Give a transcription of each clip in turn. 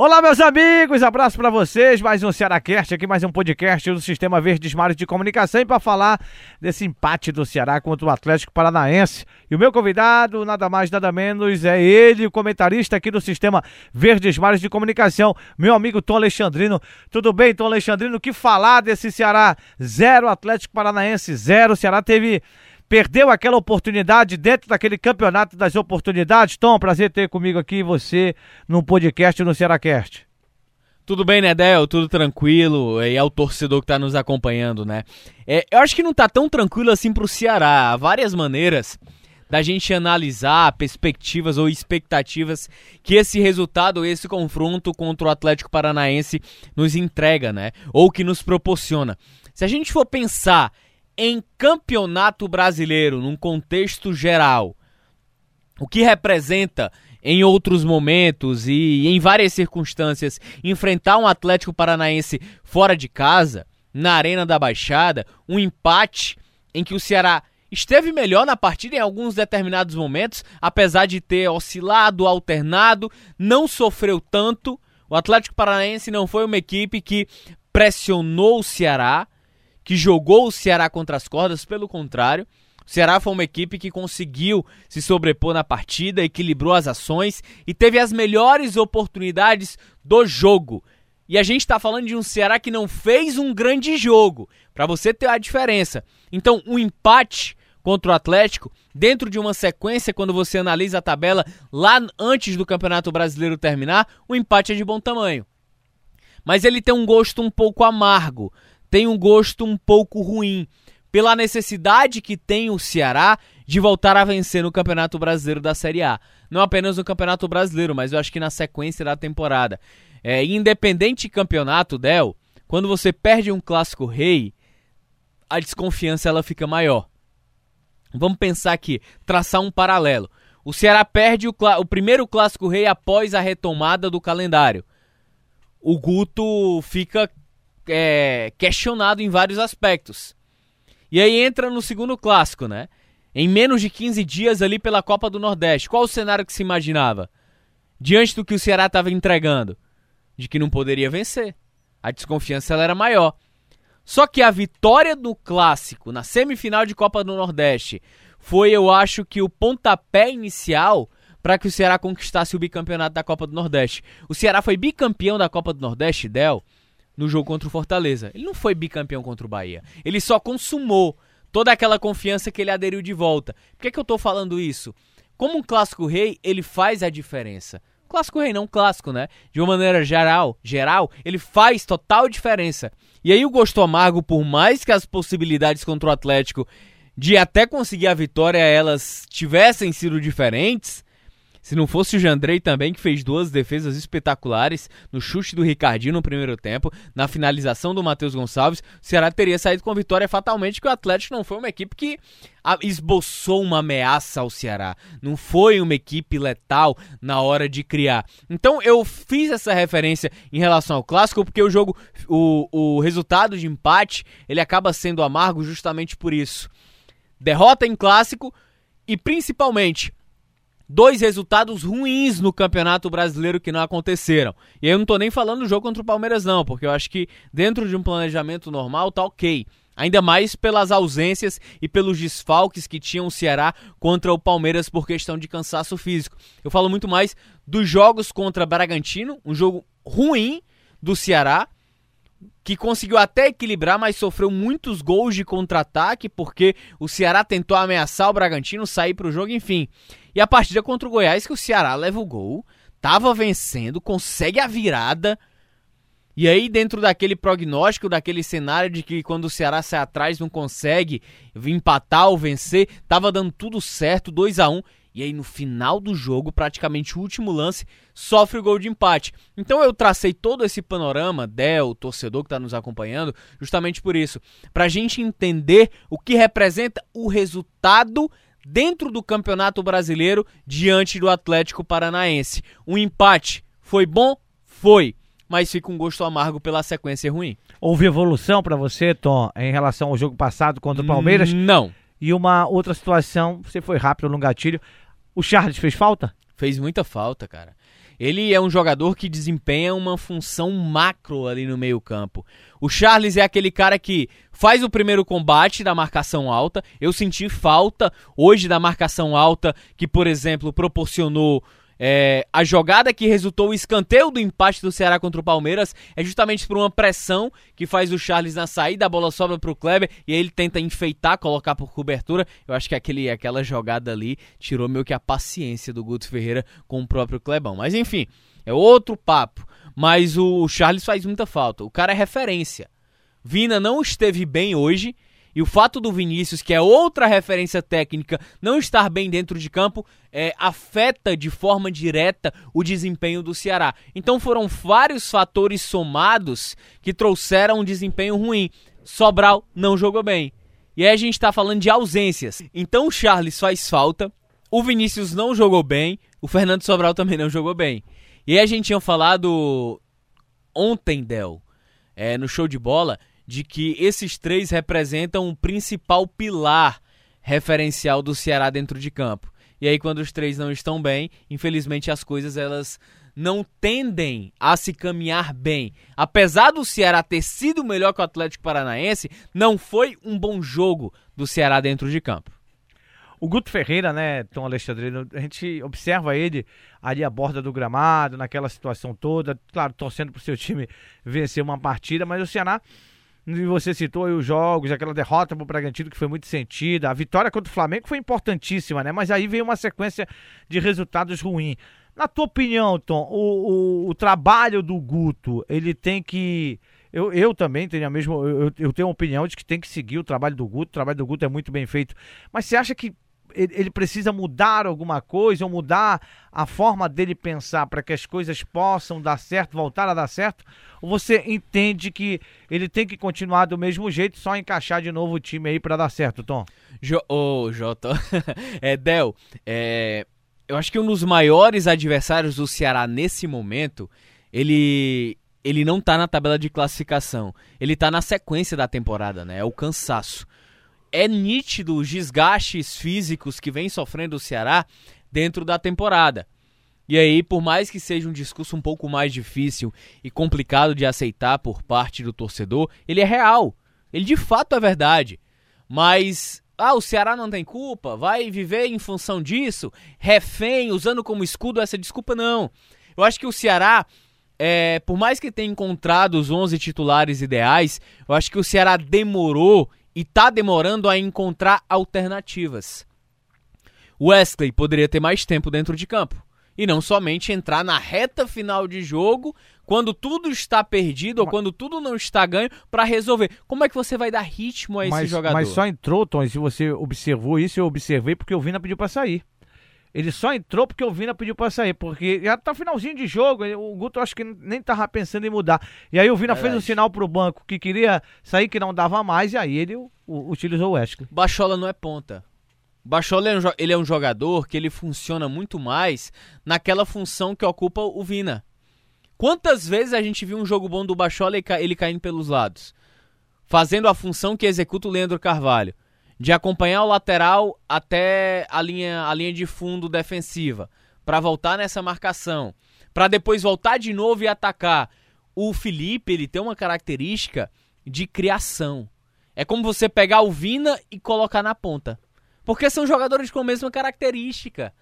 Olá, meus amigos, abraço para vocês. Mais um Cearacast aqui, mais um podcast do Sistema Verdes Mares de Comunicação e para falar desse empate do Ceará contra o Atlético Paranaense. E o meu convidado, nada mais, nada menos, é ele, o comentarista aqui do Sistema Verdes Mares de Comunicação, meu amigo Tom Alexandrino. Tudo bem, Tom Alexandrino? O que falar desse Ceará? Zero Atlético Paranaense, zero. O Ceará teve perdeu aquela oportunidade dentro daquele campeonato das oportunidades. Tom, prazer ter comigo aqui você no podcast no Cearacast. Tudo bem, né, Del? Tudo tranquilo. E é o torcedor que está nos acompanhando, né? É, eu acho que não está tão tranquilo assim para o Ceará. Há várias maneiras da gente analisar perspectivas ou expectativas que esse resultado, esse confronto contra o Atlético Paranaense nos entrega, né? Ou que nos proporciona. Se a gente for pensar em campeonato brasileiro, num contexto geral, o que representa em outros momentos e em várias circunstâncias enfrentar um Atlético Paranaense fora de casa, na Arena da Baixada, um empate em que o Ceará esteve melhor na partida em alguns determinados momentos, apesar de ter oscilado, alternado, não sofreu tanto. O Atlético Paranaense não foi uma equipe que pressionou o Ceará, que jogou o Ceará contra as cordas, pelo contrário, o Ceará foi uma equipe que conseguiu se sobrepor na partida, equilibrou as ações e teve as melhores oportunidades do jogo. E a gente está falando de um Ceará que não fez um grande jogo, para você ter a diferença. Então, um empate contra o Atlético, dentro de uma sequência, quando você analisa a tabela lá antes do Campeonato Brasileiro terminar, o empate é de bom tamanho. Mas ele tem um gosto um pouco amargo tem um gosto um pouco ruim, pela necessidade que tem o Ceará de voltar a vencer no Campeonato Brasileiro da Série A. Não apenas no Campeonato Brasileiro, mas eu acho que na sequência da temporada. É, independente campeonato, Del, quando você perde um clássico rei, a desconfiança ela fica maior. Vamos pensar aqui, traçar um paralelo. O Ceará perde o, o primeiro clássico rei após a retomada do calendário. O Guto fica é, questionado em vários aspectos. E aí entra no segundo clássico, né? Em menos de 15 dias ali pela Copa do Nordeste. Qual o cenário que se imaginava? Diante do que o Ceará estava entregando? De que não poderia vencer. A desconfiança era maior. Só que a vitória do clássico na semifinal de Copa do Nordeste foi, eu acho, que o pontapé inicial para que o Ceará conquistasse o bicampeonato da Copa do Nordeste. O Ceará foi bicampeão da Copa do Nordeste, Del, no jogo contra o Fortaleza. Ele não foi bicampeão contra o Bahia. Ele só consumou toda aquela confiança que ele aderiu de volta. Por que, que eu estou falando isso? Como um clássico rei, ele faz a diferença. Clássico rei, não clássico, né? De uma maneira geral, geral, ele faz total diferença. E aí o gosto amargo, por mais que as possibilidades contra o Atlético de até conseguir a vitória elas tivessem sido diferentes, se não fosse o Jandrei também, que fez duas defesas espetaculares no chute do Ricardinho no primeiro tempo, na finalização do Matheus Gonçalves, o Ceará teria saído com vitória fatalmente, que o Atlético não foi uma equipe que esboçou uma ameaça ao Ceará. Não foi uma equipe letal na hora de criar. Então eu fiz essa referência em relação ao clássico, porque o jogo, o, o resultado de empate, ele acaba sendo amargo justamente por isso. Derrota em clássico e principalmente dois resultados ruins no Campeonato Brasileiro que não aconteceram. E eu não tô nem falando do jogo contra o Palmeiras não, porque eu acho que dentro de um planejamento normal tá OK. Ainda mais pelas ausências e pelos desfalques que tinha o Ceará contra o Palmeiras por questão de cansaço físico. Eu falo muito mais dos jogos contra Bragantino, um jogo ruim do Ceará, que conseguiu até equilibrar, mas sofreu muitos gols de contra-ataque, porque o Ceará tentou ameaçar o Bragantino, sair para o jogo, enfim. E a partida contra o Goiás, que o Ceará leva o gol, tava vencendo, consegue a virada. E aí, dentro daquele prognóstico, daquele cenário de que quando o Ceará sai atrás não consegue empatar ou vencer, tava dando tudo certo, 2 a 1 e aí no final do jogo, praticamente o último lance, sofre o gol de empate. Então eu tracei todo esse panorama, Del, torcedor que está nos acompanhando, justamente por isso, para a gente entender o que representa o resultado dentro do Campeonato Brasileiro diante do Atlético Paranaense. O empate foi bom? Foi. mas fica um gosto amargo pela sequência ruim. Houve evolução para você, Tom, em relação ao jogo passado contra o Palmeiras? Não. E uma outra situação, você foi rápido no gatilho. O Charles fez falta? Fez muita falta, cara. Ele é um jogador que desempenha uma função macro ali no meio-campo. O Charles é aquele cara que faz o primeiro combate da marcação alta. Eu senti falta hoje da marcação alta, que, por exemplo, proporcionou é, a jogada que resultou o escanteio do empate do Ceará contra o Palmeiras é justamente por uma pressão que faz o Charles na saída, a bola sobra para o Kleber e aí ele tenta enfeitar, colocar por cobertura. Eu acho que aquele, aquela jogada ali tirou meio que a paciência do Guto Ferreira com o próprio Clebão. Mas enfim, é outro papo. Mas o Charles faz muita falta. O cara é referência. Vina não esteve bem hoje e o fato do Vinícius, que é outra referência técnica, não estar bem dentro de campo, é, afeta de forma direta o desempenho do Ceará. Então foram vários fatores somados que trouxeram um desempenho ruim. Sobral não jogou bem. E aí a gente está falando de ausências. Então o Charles faz falta, o Vinícius não jogou bem, o Fernando Sobral também não jogou bem. E aí a gente tinha falado ontem, Del, é, no show de bola, de que esses três representam um principal pilar referencial do Ceará dentro de campo. E aí quando os três não estão bem, infelizmente as coisas elas não tendem a se caminhar bem. Apesar do Ceará ter sido melhor que o Atlético Paranaense, não foi um bom jogo do Ceará dentro de campo. O Guto Ferreira, né, Tom Alexandre, a gente observa ele ali à borda do gramado, naquela situação toda, claro, torcendo para o seu time vencer uma partida, mas o Ceará e você citou aí os jogos, aquela derrota pro Bragantino que foi muito sentida. A vitória contra o Flamengo foi importantíssima, né? Mas aí veio uma sequência de resultados ruins. Na tua opinião, Tom, o, o, o trabalho do Guto, ele tem que. Eu, eu também tenho a mesma. Eu, eu tenho a opinião de que tem que seguir o trabalho do Guto. O trabalho do Guto é muito bem feito. Mas você acha que ele precisa mudar alguma coisa ou mudar a forma dele pensar para que as coisas possam dar certo, voltar a dar certo? Ou você entende que ele tem que continuar do mesmo jeito, só encaixar de novo o time aí para dar certo, Tom? Jo, oh, Jota. é, Del, é, eu acho que um dos maiores adversários do Ceará nesse momento, ele ele não tá na tabela de classificação. Ele tá na sequência da temporada, né? É o cansaço é nítido os desgastes físicos que vem sofrendo o Ceará dentro da temporada. E aí, por mais que seja um discurso um pouco mais difícil e complicado de aceitar por parte do torcedor, ele é real. Ele de fato é verdade. Mas, ah, o Ceará não tem culpa, vai viver em função disso, refém, usando como escudo essa desculpa, não. Eu acho que o Ceará, é, por mais que tenha encontrado os 11 titulares ideais, eu acho que o Ceará demorou e está demorando a encontrar alternativas. Wesley poderia ter mais tempo dentro de campo e não somente entrar na reta final de jogo quando tudo está perdido ou quando tudo não está ganho para resolver. Como é que você vai dar ritmo a esse mas, jogador? Mas só entrou, Tom, se você observou isso, eu observei porque o Vina pediu para sair. Ele só entrou porque o Vina pediu pra sair, porque já tá finalzinho de jogo, o Guto acho que nem tava pensando em mudar. E aí o Vina fez um sinal pro banco que queria sair, que não dava mais, e aí ele o, o, utilizou o Wesley. Bachola não é ponta. Bachola é um, ele é um jogador que ele funciona muito mais naquela função que ocupa o Vina. Quantas vezes a gente viu um jogo bom do Bachola e ele caindo pelos lados? Fazendo a função que executa o Leandro Carvalho de acompanhar o lateral até a linha, a linha de fundo defensiva, para voltar nessa marcação, para depois voltar de novo e atacar. O Felipe, ele tem uma característica de criação. É como você pegar o Vina e colocar na ponta. Porque são jogadores com a mesma característica.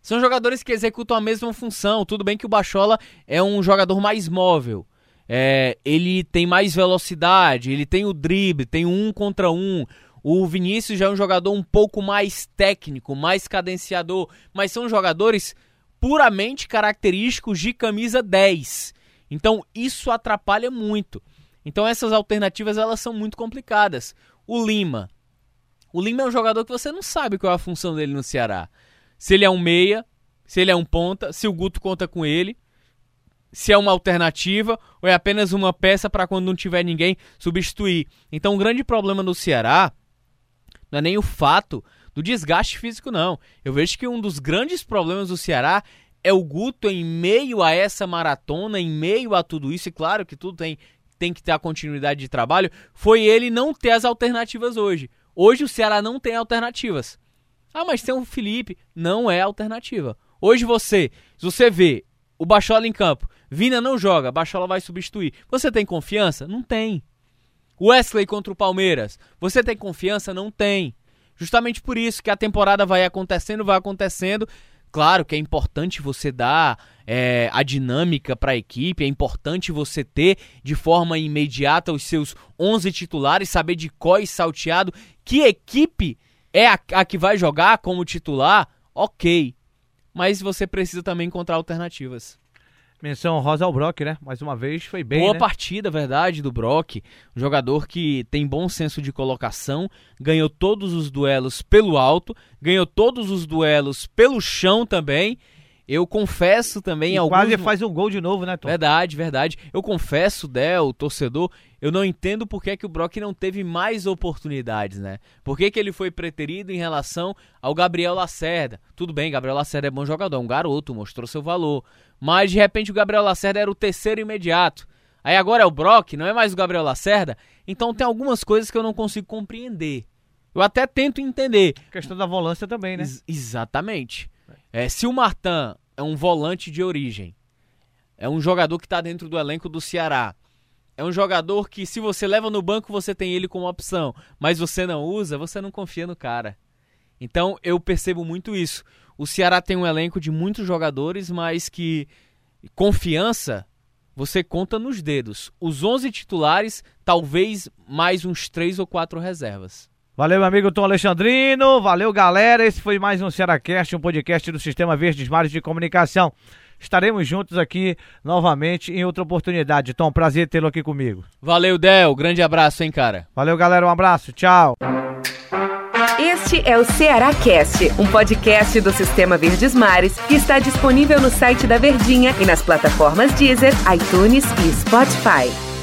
São jogadores que executam a mesma função. Tudo bem que o Bachola é um jogador mais móvel. É, ele tem mais velocidade, ele tem o drible, tem um contra um. O Vinícius já é um jogador um pouco mais técnico, mais cadenciador, mas são jogadores puramente característicos de camisa 10. Então isso atrapalha muito. Então essas alternativas elas são muito complicadas. O Lima. O Lima é um jogador que você não sabe qual é a função dele no Ceará. Se ele é um meia, se ele é um ponta, se o Guto conta com ele, se é uma alternativa ou é apenas uma peça para quando não tiver ninguém substituir. Então o grande problema do Ceará não é nem o fato do desgaste físico, não. Eu vejo que um dos grandes problemas do Ceará é o Guto em meio a essa maratona, em meio a tudo isso, e claro que tudo tem, tem que ter a continuidade de trabalho, foi ele não ter as alternativas hoje. Hoje o Ceará não tem alternativas. Ah, mas tem o Felipe. Não é alternativa. Hoje você, se você vê o Bachola em campo, Vina não joga, Bachola vai substituir. Você tem confiança? Não tem. Wesley contra o Palmeiras, você tem confiança? Não tem. Justamente por isso que a temporada vai acontecendo, vai acontecendo. Claro que é importante você dar é, a dinâmica para a equipe, é importante você ter de forma imediata os seus 11 titulares, saber de qual e salteado que equipe é a, a que vai jogar como titular, ok. Mas você precisa também encontrar alternativas. Menção rosa ao Brock, né? Mais uma vez foi bem. Boa né? partida, verdade, do Brock. Um jogador que tem bom senso de colocação, ganhou todos os duelos pelo alto, ganhou todos os duelos pelo chão também. Eu confesso também e alguns... quase faz um gol de novo, né, Tom? Verdade, verdade. Eu confesso, Del, torcedor, eu não entendo por que, é que o Brock não teve mais oportunidades, né? Por que, que ele foi preterido em relação ao Gabriel Lacerda? Tudo bem, Gabriel Lacerda é bom jogador, um garoto, mostrou seu valor. Mas de repente o Gabriel Lacerda era o terceiro imediato. Aí agora é o Brock, não é mais o Gabriel Lacerda. Então tem algumas coisas que eu não consigo compreender. Eu até tento entender. A questão da volância também, né? Ex exatamente. É, se o Martin é um volante de origem, é um jogador que está dentro do elenco do Ceará, é um jogador que se você leva no banco você tem ele como opção, mas você não usa, você não confia no cara. Então eu percebo muito isso. O Ceará tem um elenco de muitos jogadores, mas que confiança você conta nos dedos. Os 11 titulares, talvez mais uns 3 ou 4 reservas. Valeu, meu amigo Tom Alexandrino. Valeu, galera. Esse foi mais um Cearacast, um podcast do Sistema Verdes Mares de Comunicação. Estaremos juntos aqui novamente em outra oportunidade. Tom, prazer tê-lo aqui comigo. Valeu, Del. Grande abraço, hein, cara. Valeu, galera. Um abraço. Tchau. Este é o Ceará Cast, um podcast do Sistema Verdes Mares que está disponível no site da Verdinha e nas plataformas Deezer, iTunes e Spotify.